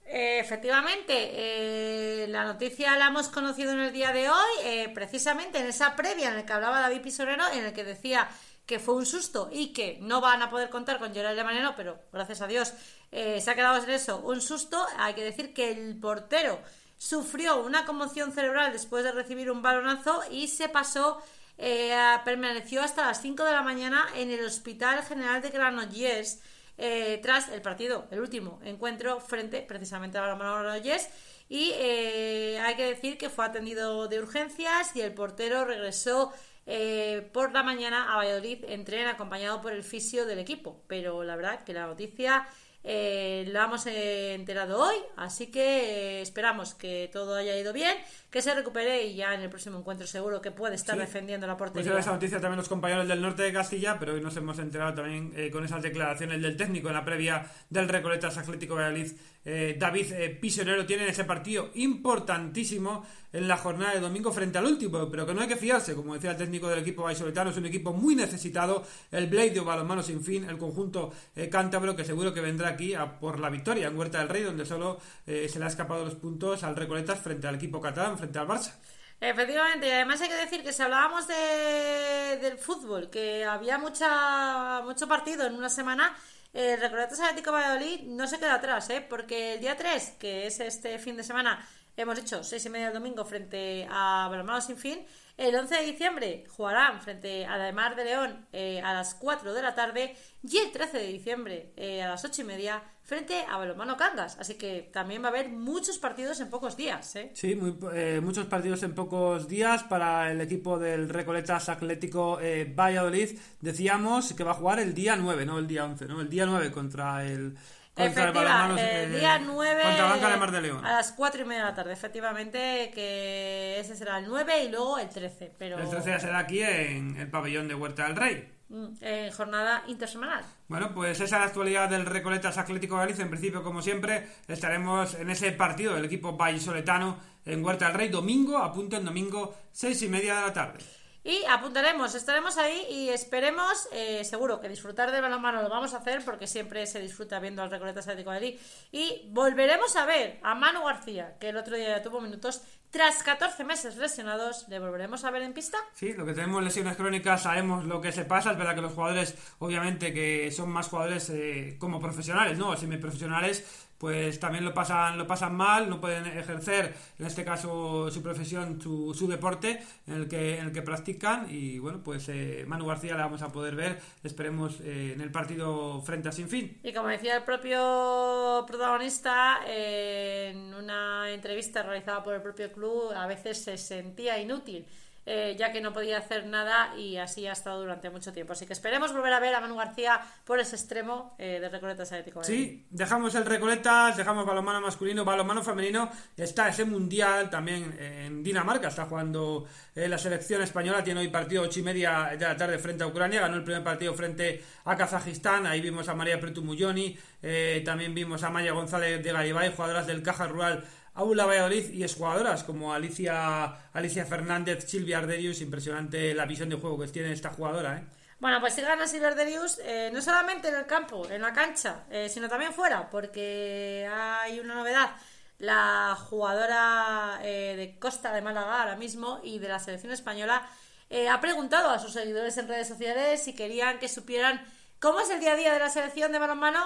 Eh, efectivamente, la noticia la hemos conocido en el día de hoy, precisamente en esa previa en la que hablaba David Pisoreno, en el que decía que fue un susto y que no van a poder contar con Gerard Mariano, pero gracias a Dios eh, se ha quedado en eso, un susto. Hay que decir que el portero sufrió una conmoción cerebral después de recibir un balonazo y se pasó, eh, permaneció hasta las 5 de la mañana en el Hospital General de Granollers. Eh, tras el partido, el último encuentro frente precisamente a la Granollers y hay que decir que fue atendido de urgencias y el portero regresó eh, por la mañana a Valladolid en tren acompañado por el fisio del equipo. Pero la verdad que la noticia eh, la hemos enterado hoy, así que eh, esperamos que todo haya ido bien, que se recupere y ya en el próximo encuentro seguro que puede estar defendiendo la portería. Pues esa noticia también los compañeros del norte de Castilla, pero hoy nos hemos enterado también con esas declaraciones del técnico en la previa del Recoletas Atlético Valladolid eh, David eh, tiene ese partido importantísimo en la jornada de domingo frente al último, pero que no hay que fiarse, como decía el técnico del equipo vallisoletano, es un equipo muy necesitado, el Blade de balonmano sin fin, el conjunto eh, cántabro que seguro que vendrá aquí a por la victoria en Huerta del Rey, donde solo se le ha escapado los puntos al Recoletas frente al equipo catalán, al Barça. Efectivamente, y además hay que decir que si hablábamos de, del fútbol, que había mucha, mucho partido en una semana, el Recoletas Atlético Valladolid no se queda atrás, ¿eh? porque el día 3, que es este fin de semana, hemos hecho seis y media del domingo frente a Balonmano Sin Fin. El 11 de diciembre jugarán frente a la Mar de León eh, a las 4 de la tarde y el 13 de diciembre eh, a las 8 y media frente a Balonmano Cangas. Así que también va a haber muchos partidos en pocos días. ¿eh? Sí, muchos partidos en pocos días para el equipo del Recoletas Atlético Valladolid. Decíamos que va a jugar el día 9, no el día 11, ¿no? El día 9 contra el contra el eh, día 9 contra de León. a las 4 y media de la tarde, efectivamente, que ese será el 9 y luego el 13. Pero... El 13 ya será aquí en el pabellón de Huerta del Rey. Mm, en jornada intersemanal. Bueno, pues esa es la actualidad del Recoletas Atlético de Galicia. En principio, como siempre, estaremos en ese partido del equipo vallisoletano en Huerta del Rey, domingo, apunto en domingo, 6 y media de la tarde. Y apuntaremos, estaremos ahí y esperemos, eh, seguro que disfrutar del balonmano lo vamos a hacer porque siempre se disfruta viendo al Recoletas Atlético de Madrid. Y volveremos a ver a Manu García, que el otro día ya tuvo minutos. Tras 14 meses lesionados, ¿le volveremos a ver en pista? Sí, lo que tenemos lesiones crónicas, sabemos lo que se pasa. Es verdad que los jugadores, obviamente, que son más jugadores eh, como profesionales, ¿no? Semiprofesionales, pues también lo pasan, lo pasan mal, no pueden ejercer, en este caso, su profesión, su, su deporte en el, que, en el que practican. Y bueno, pues eh, Manu García la vamos a poder ver, esperemos, eh, en el partido frente a Sinfín. Y como decía el propio protagonista, en una entrevista realizada por el propio club, a veces se sentía inútil eh, ya que no podía hacer nada y así ha estado durante mucho tiempo. Así que esperemos volver a ver a Manu García por ese extremo eh, de Recoletas Atlético. Sí, dejamos el Recoletas, dejamos balonmano masculino, balonmano femenino. Está ese mundial también en Dinamarca, está jugando eh, la selección española, tiene hoy partido 8 y media de la tarde frente a Ucrania, ganó el primer partido frente a Kazajistán, ahí vimos a María Pretu también vimos a Maya González de Garibay, jugadoras del Caja Rural Aula Valladolid y jugadoras como Alicia, Alicia Fernández, Silvia Arderius, impresionante la visión de juego que tiene esta jugadora, ¿eh? Bueno, pues si gana Silvia Arderius, eh, no solamente en el campo, en la cancha, eh, sino también fuera, porque hay una novedad. La jugadora eh, de Costa de Málaga ahora mismo y de la selección española ha preguntado a sus seguidores en redes sociales si querían que supieran ¿Cómo es el día a día de la selección de balonmano?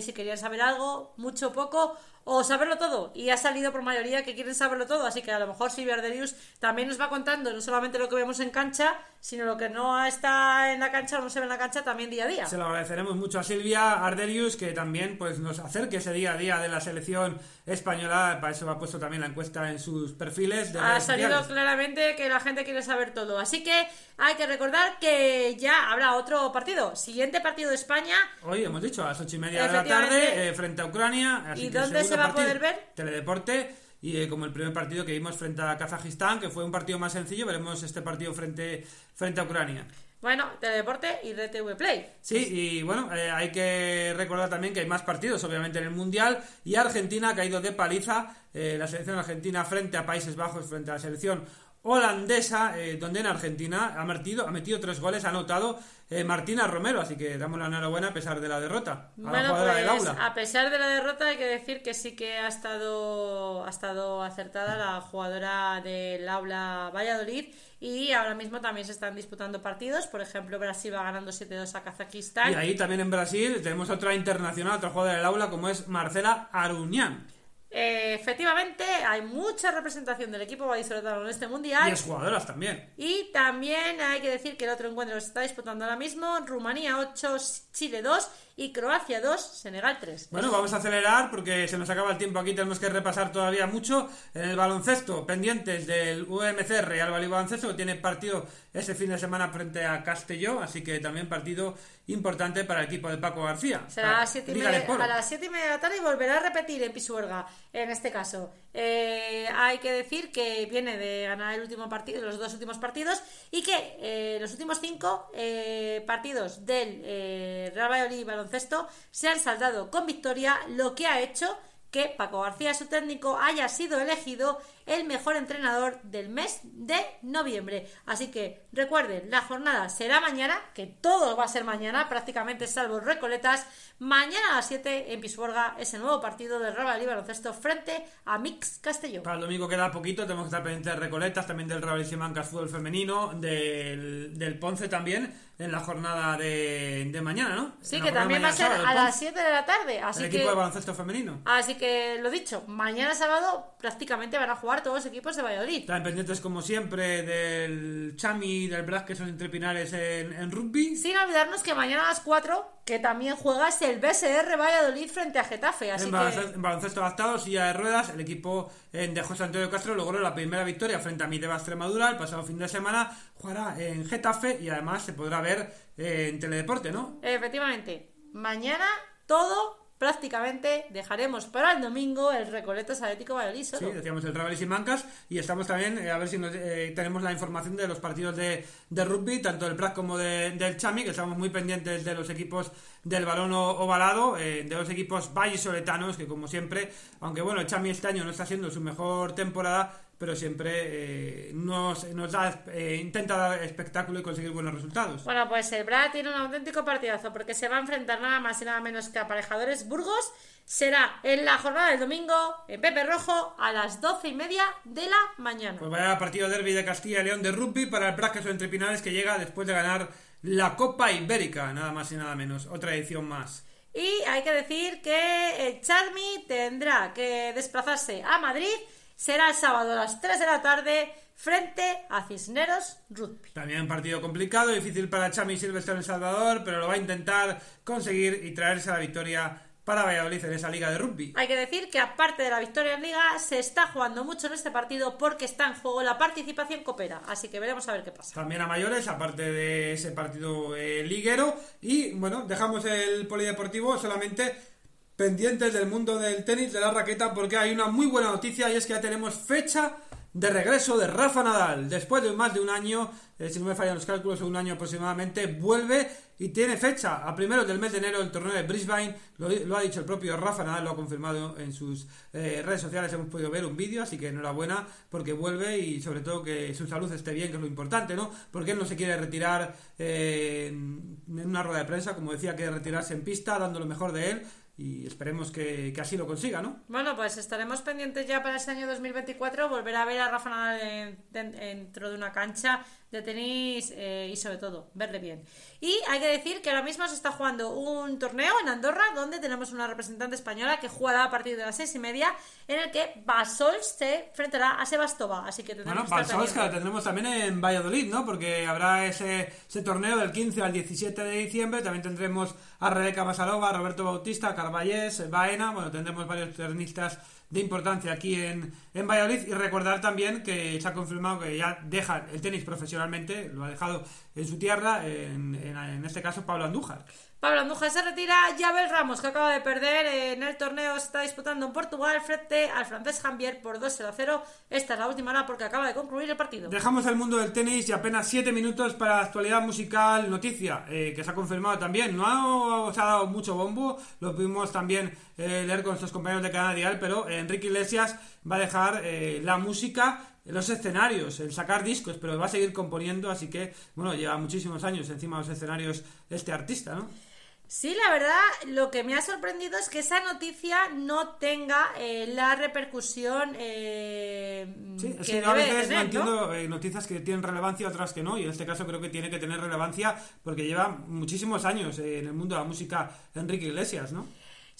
Si querían saber algo, mucho o poco, o saberlo todo. Y ha salido por mayoría que quieren saberlo todo, así que a lo mejor Silvia Arderius también nos va contando no solamente lo que vemos en cancha, sino lo que no está en la cancha o no se ve en la cancha también día a día. Se lo agradeceremos mucho a Silvia Arderius que también pues nos acerque ese día a día de la selección española. Para eso ha puesto también la encuesta en sus perfiles. De ha salido sociales. claramente que la gente quiere saber todo. Así que hay que recordar que ya habrá otro partido. Siguiente partido de España. Hoy hemos dicho a las ocho y media de la tarde eh, frente a Ucrania. así ¿Y que dónde se va a partido, poder ver? Teledeporte. Y eh, como el primer partido que vimos frente a Kazajistán, que fue un partido más sencillo, veremos este partido frente, frente a Ucrania. Bueno, Teledeporte y RTV Play. Sí, y bueno, eh, hay que recordar también que hay más partidos, obviamente, en el Mundial. Y Argentina ha caído de paliza, eh, la selección argentina frente a Países Bajos, frente a la selección holandesa, eh, donde en Argentina ha metido, ha metido tres goles, ha anotado eh, Martina Romero. Así que damos la enhorabuena a pesar de la derrota. A la Bueno, jugadora del pues aula. a pesar de la derrota hay que decir que sí que ha estado, ha estado acertada la jugadora del aula Valladolid y ahora mismo también se están disputando partidos. Por ejemplo, Brasil va ganando 7-2 a Kazajistán. Y ahí también en Brasil tenemos otra internacional, otra jugadora del aula, como es Marcela Aruñán. Eh, efectivamente, hay mucha representación del equipo vallisoletano en este mundial. Y es jugadoras también. Y también hay que decir que el otro encuentro se está disputando ahora mismo, Rumanía 8, Chile 2 y Croacia 2, Senegal 3. Bueno, vamos a acelerar porque se nos acaba el tiempo aquí. Tenemos que repasar todavía mucho. En el baloncesto, pendientes del UMC Real Valladolid Baloncesto, que tiene partido ese fin de semana frente a Castelló. Así que también partido importante para el equipo de Paco García. Será a 7 y, media, a las siete y media de la tarde y volverá a repetir en Pisuerga, en este caso. Eh, hay que decir que viene de ganar el último partido, los dos últimos partidos, y que eh, los últimos cinco eh, partidos del eh, Real Valladolid Baloncesto se han saldado con victoria, lo que ha hecho que Paco García, su técnico, haya sido elegido el mejor entrenador del mes de noviembre. Así que recuerden, la jornada será mañana, que todo va a ser mañana, prácticamente salvo Recoletas. Mañana a las 7 en Pisuerga ese nuevo partido del Real Valladolid Baloncesto frente a Mix Castelló. Para el domingo queda poquito, tenemos que estar pendientes de Recoletas, también del Real Simancas Fútbol Femenino, del, del Ponce también, en la jornada de, de mañana, ¿no? Sí, que también va a ser sábado, a el las Ponce, 7 de la tarde. Así el que, equipo de baloncesto femenino. así que lo dicho, mañana sábado prácticamente van a jugar todos los equipos de Valladolid. Están pendientes, como siempre, del Chami y del Blas, que son entrepinares en, en rugby. Sin olvidarnos que mañana a las 4, que también juegas el BSR Valladolid frente a Getafe. Así En que baloncesto, en baloncesto adaptado, silla de ruedas, el equipo eh, de José Antonio Castro logró la primera victoria frente a Mideva Extremadura el pasado fin de semana. Jugará en Getafe y además se podrá ver eh, en Teledeporte, ¿no? efectivamente, mañana todo prácticamente dejaremos para el domingo el Recoletas Atlético Valladolid Sí, decíamos el Travel y Mancas y estamos también eh, a ver si nos, eh, tenemos la información de los partidos de, de rugby, tanto del Prat como de- del Chami, que estamos muy pendientes de los equipos del balón ovalado, eh, de los equipos vallisoletanos, que como siempre, aunque bueno, el Chami este año no está siendo su mejor temporada, pero siempre eh, nos, nos da, eh, intenta dar espectáculo y conseguir buenos resultados. Bueno, pues el Bra tiene un auténtico partidazo porque se va a enfrentar nada más y nada menos que a Aparejadores Burgos. Será en la jornada del domingo en Pepe Rojo a las doce y media de la mañana. Pues vaya partido derby de Castilla y León de rugby para el Prat que son entrepinares que llega después de ganar la Copa Ibérica, nada más y nada menos, otra edición más. Y hay que decir que el Charmi tendrá que desplazarse a Madrid. Será el sábado a las 3 de la tarde frente a Cisneros Rugby. También un partido complicado, difícil para Chami Silvestre en El Salvador, pero lo va a intentar conseguir y traerse la victoria para Valladolid en esa liga de rugby. Hay que decir que aparte de la victoria en Liga, se está jugando mucho en este partido porque está en juego la participación coopera. Así que veremos a ver qué pasa. También a mayores, aparte de ese partido eh, liguero. Y bueno, dejamos el polideportivo solamente pendientes del mundo del tenis, de la raqueta, porque hay una muy buena noticia y es que ya tenemos fecha de regreso de Rafa Nadal. Después de más de un año, eh, si no me fallan los cálculos, un año aproximadamente, vuelve y tiene fecha a primeros del mes de enero el torneo de Brisbane. Lo, ha dicho el propio Rafa Nadal, lo ha confirmado en sus eh, redes sociales. Hemos podido ver un vídeo, así que enhorabuena porque vuelve y sobre todo que su salud esté bien, que es lo importante, ¿no? Porque él no se quiere retirar eh, en una rueda de prensa, como decía, quiere retirarse en pista, dando lo mejor de él. Y esperemos que, que así lo consiga, ¿no? Bueno, pues estaremos pendientes ya para este año 2024, volver a ver a Rafa Nadal en- den- dentro de una cancha de tenis eh, y sobre todo verle bien. Y hay que decir que ahora mismo se está jugando un torneo en Andorra donde tenemos una representante española que jugará a partir de las seis y media en el que Basol se enfrentará a Sebastova. Así que Bueno, tendremos estar Balsos que la tendremos también en Valladolid, ¿no? Porque habrá ese, ese torneo del 15 al 17 de diciembre. También tendremos a Rebeca Basalova, a Roberto Bautista, a Carballés, Baena. Bueno, tendremos varios tenistas de importancia aquí en, en Valladolid. Y recordar también que se ha confirmado que ya deja el tenis profesionalmente, lo ha dejado en su tierra, en, en- en este caso Pablo Andújar. Pablo Andújar se retira, Yabel Ramos, que acaba de perder en el torneo, se está disputando en Portugal frente al francés Jambier por 2 a 0. Esta es la última hora porque acaba de concluir el partido. Dejamos el mundo del tenis y apenas 7 minutos para la actualidad musical noticia, eh, que se ha confirmado también. No ha, ha dado mucho bombo, lo pudimos también eh, leer con nuestros compañeros de Canal Dial, pero eh, Enrique Iglesias va a dejar eh, la música en los escenarios, el sacar discos, pero va a seguir componiendo, así que, bueno, lleva muchísimos años encima de los escenarios este artista, ¿no? Sí, la verdad, lo que me ha sorprendido es que esa noticia no tenga eh, la repercusión eh, Sí, es que que a veces tener, ¿no? entiendo eh, noticias que tienen relevancia, otras que no, y en este caso creo que tiene que tener relevancia porque lleva muchísimos años eh, en el mundo de la música Enrique Iglesias, ¿no?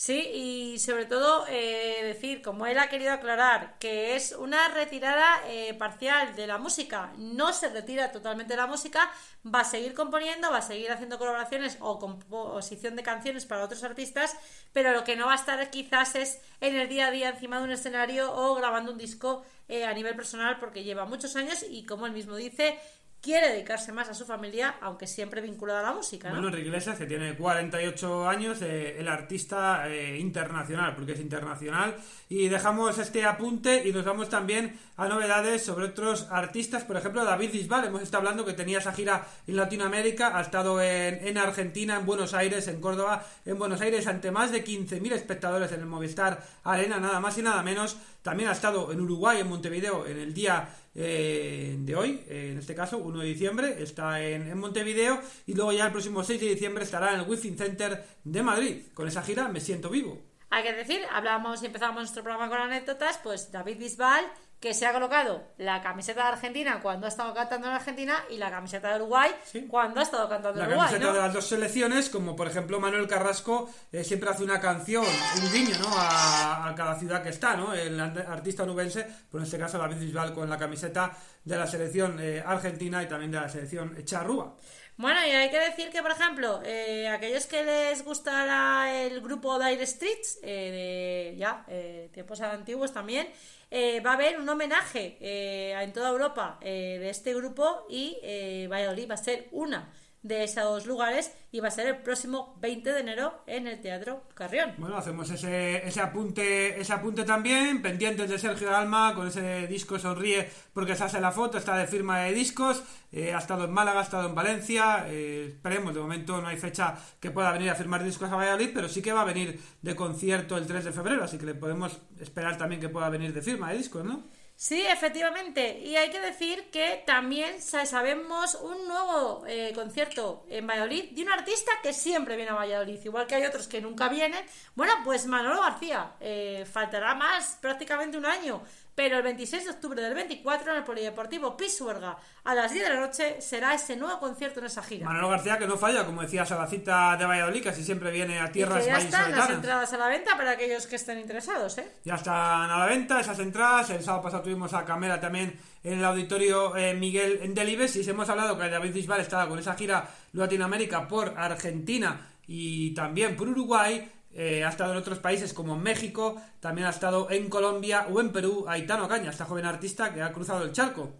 Sí, y sobre todo eh, decir, como él ha querido aclarar, que es una retirada eh, parcial de la música, no se retira totalmente de la música, va a seguir componiendo, va a seguir haciendo colaboraciones o composición de canciones para otros artistas, pero lo que no va a estar quizás es en el día a día encima de un escenario o grabando un disco eh, a nivel personal porque lleva muchos años y como él mismo dice, quiere dedicarse más a su familia, aunque siempre vinculado a la música. ¿no? Bueno, Enrique Iglesias, que tiene 48 años, eh, el artista eh, internacional, porque es internacional. Y dejamos este apunte y nos vamos también a novedades sobre otros artistas. Por ejemplo, David Bisbal, hemos estado hablando que tenía esa gira en Latinoamérica, ha estado en, en Argentina, en Buenos Aires, en Córdoba, en Buenos Aires, ante más de 15.000 espectadores en el Movistar Arena, nada más y nada menos. También ha estado en Uruguay, en Montevideo, en el día eh, de hoy, eh, en este caso, 1 de diciembre, está en, en Montevideo y luego ya el próximo 6 de diciembre estará en el Wi-Fi Center de Madrid. Con esa gira me siento vivo. Hay que decir, hablábamos y empezamos nuestro programa con anécdotas, pues David Bisbal, que se ha colocado la camiseta de Argentina cuando ha estado cantando en Argentina y la camiseta de Uruguay cuando ha estado cantando La en Uruguay, camiseta ¿no? de las dos selecciones, como por ejemplo Manuel Carrasco eh, siempre hace una canción, un guiño, ¿no? A, a cada ciudad que está, ¿no? El artista nubense, por en este caso David Bisbal con la camiseta de la selección eh, argentina y también de la selección charrúa. Bueno, y hay que decir que, por ejemplo, eh, aquellos que les gustará el grupo Dire Streets, eh, de ya, tiempos antiguos también, eh, va a haber un homenaje eh, en toda Europa eh, de este grupo y eh, Valladolid va a ser una de esos lugares y va a ser el próximo 20 de enero en el Teatro Carrión. Bueno, hacemos ese, ese apunte ese apunte también, pendientes de Sergio Alma, con ese disco Sonríe porque se hace la foto, está de firma de discos, eh, ha estado en Málaga, ha estado en Valencia, eh, esperemos, de momento no hay fecha que pueda venir a firmar discos a Valladolid, pero sí que va a venir de concierto el 3 de febrero, así que le podemos esperar también que pueda venir de firma de discos, ¿no? Sí, efectivamente. Y hay que decir que también sa- sabemos un nuevo eh, concierto en Valladolid de un artista que siempre viene a Valladolid, igual que hay otros que nunca vienen. Bueno, pues Manolo García. eh, faltará más, prácticamente un año. Pero el 26 de octubre del 24 en el Polideportivo Pisuerga a las 10 de la noche será ese nuevo concierto en esa gira. Manolo García que no falla, como decía Salacita de Valladolid, casi siempre viene a Y tierras que ya están las entradas a la venta para aquellos que estén interesados, ¿eh? Ya están a la venta esas entradas. El sábado pasado tuvimos a Camela también en el auditorio eh, Miguel en Delibes. Y hemos hablado que David Bisbal estaba con esa gira Latinoamérica por Argentina y también por Uruguay. Eh, ha estado en otros países como México, también ha estado en Colombia o en Perú. Aitano Caña, esta joven artista que ha cruzado el charco.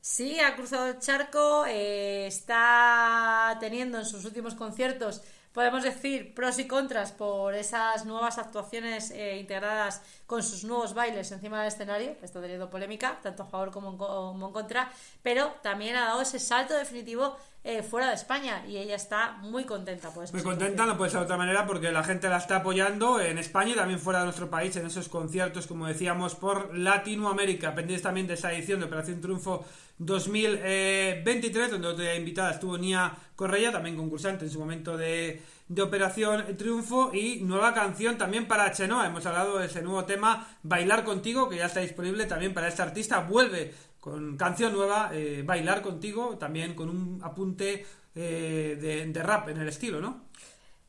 Sí, ha cruzado el charco, eh, está teniendo en sus últimos conciertos, podemos decir, pros y contras por esas nuevas actuaciones eh, integradas con sus nuevos bailes encima del escenario, está teniendo polémica, tanto a favor como en, co- como en contra, pero también ha dado ese salto definitivo eh, fuera de España y ella está muy contenta por. Muy contenta, no puede ser de otra manera, porque la gente la está apoyando en España y también fuera de nuestro país en esos conciertos, como decíamos, por Latinoamérica. Pendientes también de esa edición de Operación Triunfo 2023, donde otra invitada estuvo Nia Correia, también concursante en su momento de, de Operación Triunfo, y nueva canción también para Chenoa. Hemos hablado de ese nuevo tema, Bailar Contigo, que ya está disponible también para este artista. Vuelve con canción nueva, eh, Bailar contigo, también con un apunte eh, de, de rap en el estilo, ¿no?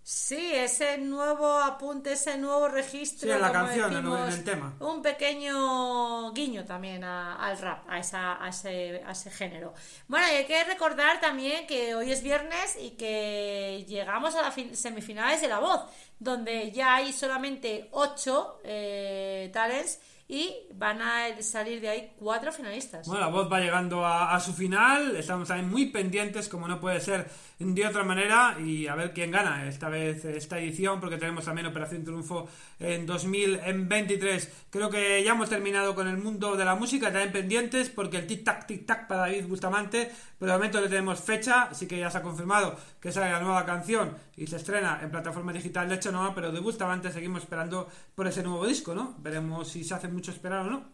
Sí, ese nuevo apunte, ese nuevo registro. Sí, en la canción, en el tema. Un pequeño guiño también a- al rap, a, esa, a, ese, a ese género. Bueno, y hay que recordar también que hoy es viernes y que llegamos a las semifinales de La Voz, donde ya hay solamente ocho eh, talents y van a salir de ahí cuatro finalistas. Bueno, la voz va llegando a, a su final, estamos también muy pendientes, como no puede ser de otra manera, y a ver quién gana esta vez esta edición, porque tenemos también Operación Triunfo en 2023. Creo que ya hemos terminado con el mundo de la música, también pendientes, porque el tic-tac, tic-tac para David Bustamante, pero de momento le tenemos fecha, así que ya se ha confirmado que sale la nueva canción y se estrena en plataforma digital de Chenoa, pero de Bustamante seguimos esperando por ese nuevo disco, ¿no? Veremos si se hace mucho esperar no.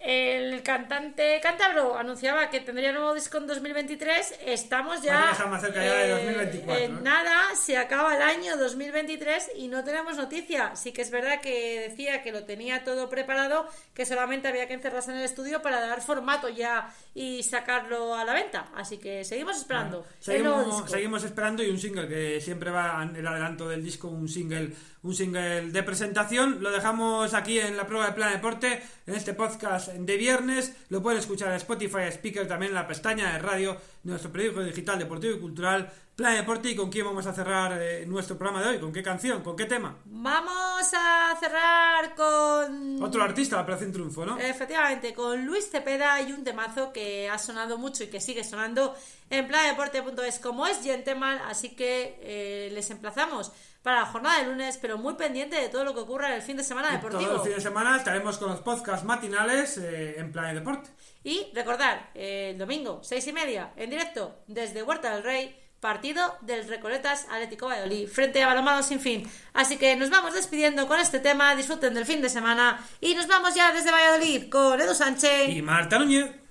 El cantante cántabro anunciaba que tendría nuevo disco en 2023. Estamos ya. Más cerca ya de eh, 2024, en ¿eh? nada, se acaba el año 2023 y no tenemos noticia. Sí que es verdad que decía que lo tenía todo preparado, que solamente había que encerrarse en el estudio para dar formato ya y sacarlo a la venta. Así que seguimos esperando. Seguimos, seguimos esperando y un single que siempre va en el adelanto del disco, un single, un single de presentación. Lo dejamos aquí en la prueba de Plan Deporte, en este podcast de viernes. Lo pueden escuchar en Spotify, Speaker, también en la pestaña de radio de nuestro periódico digital deportivo y cultural Plan Deporte. ¿Y con quién vamos a cerrar eh, nuestro programa de hoy? ¿Con qué canción? ¿Con qué tema? Vamos a cerrar con. Otro artista, la Operación Triunfo, ¿no? Efectivamente, con Luis Cepeda y un temazo que ha sonado mucho y que sigue sonando en planedeporte.es como es Gentleman, así que eh, les emplazamos para la jornada de lunes, pero muy pendiente de todo lo que ocurra en el fin de semana deportivo. Todos los fines de semana estaremos con los podcasts matinales eh, en Plan Deporte. Y recordar, eh, el domingo, seis y media, en directo, desde Huerta del Rey, partido del Recoletas Atlético Valladolid, frente a Balomano Sin Fin. Así que nos vamos despidiendo con este tema, disfruten del fin de semana y nos vamos ya desde Valladolid con Edu Sánchez. Y Marta Núñez.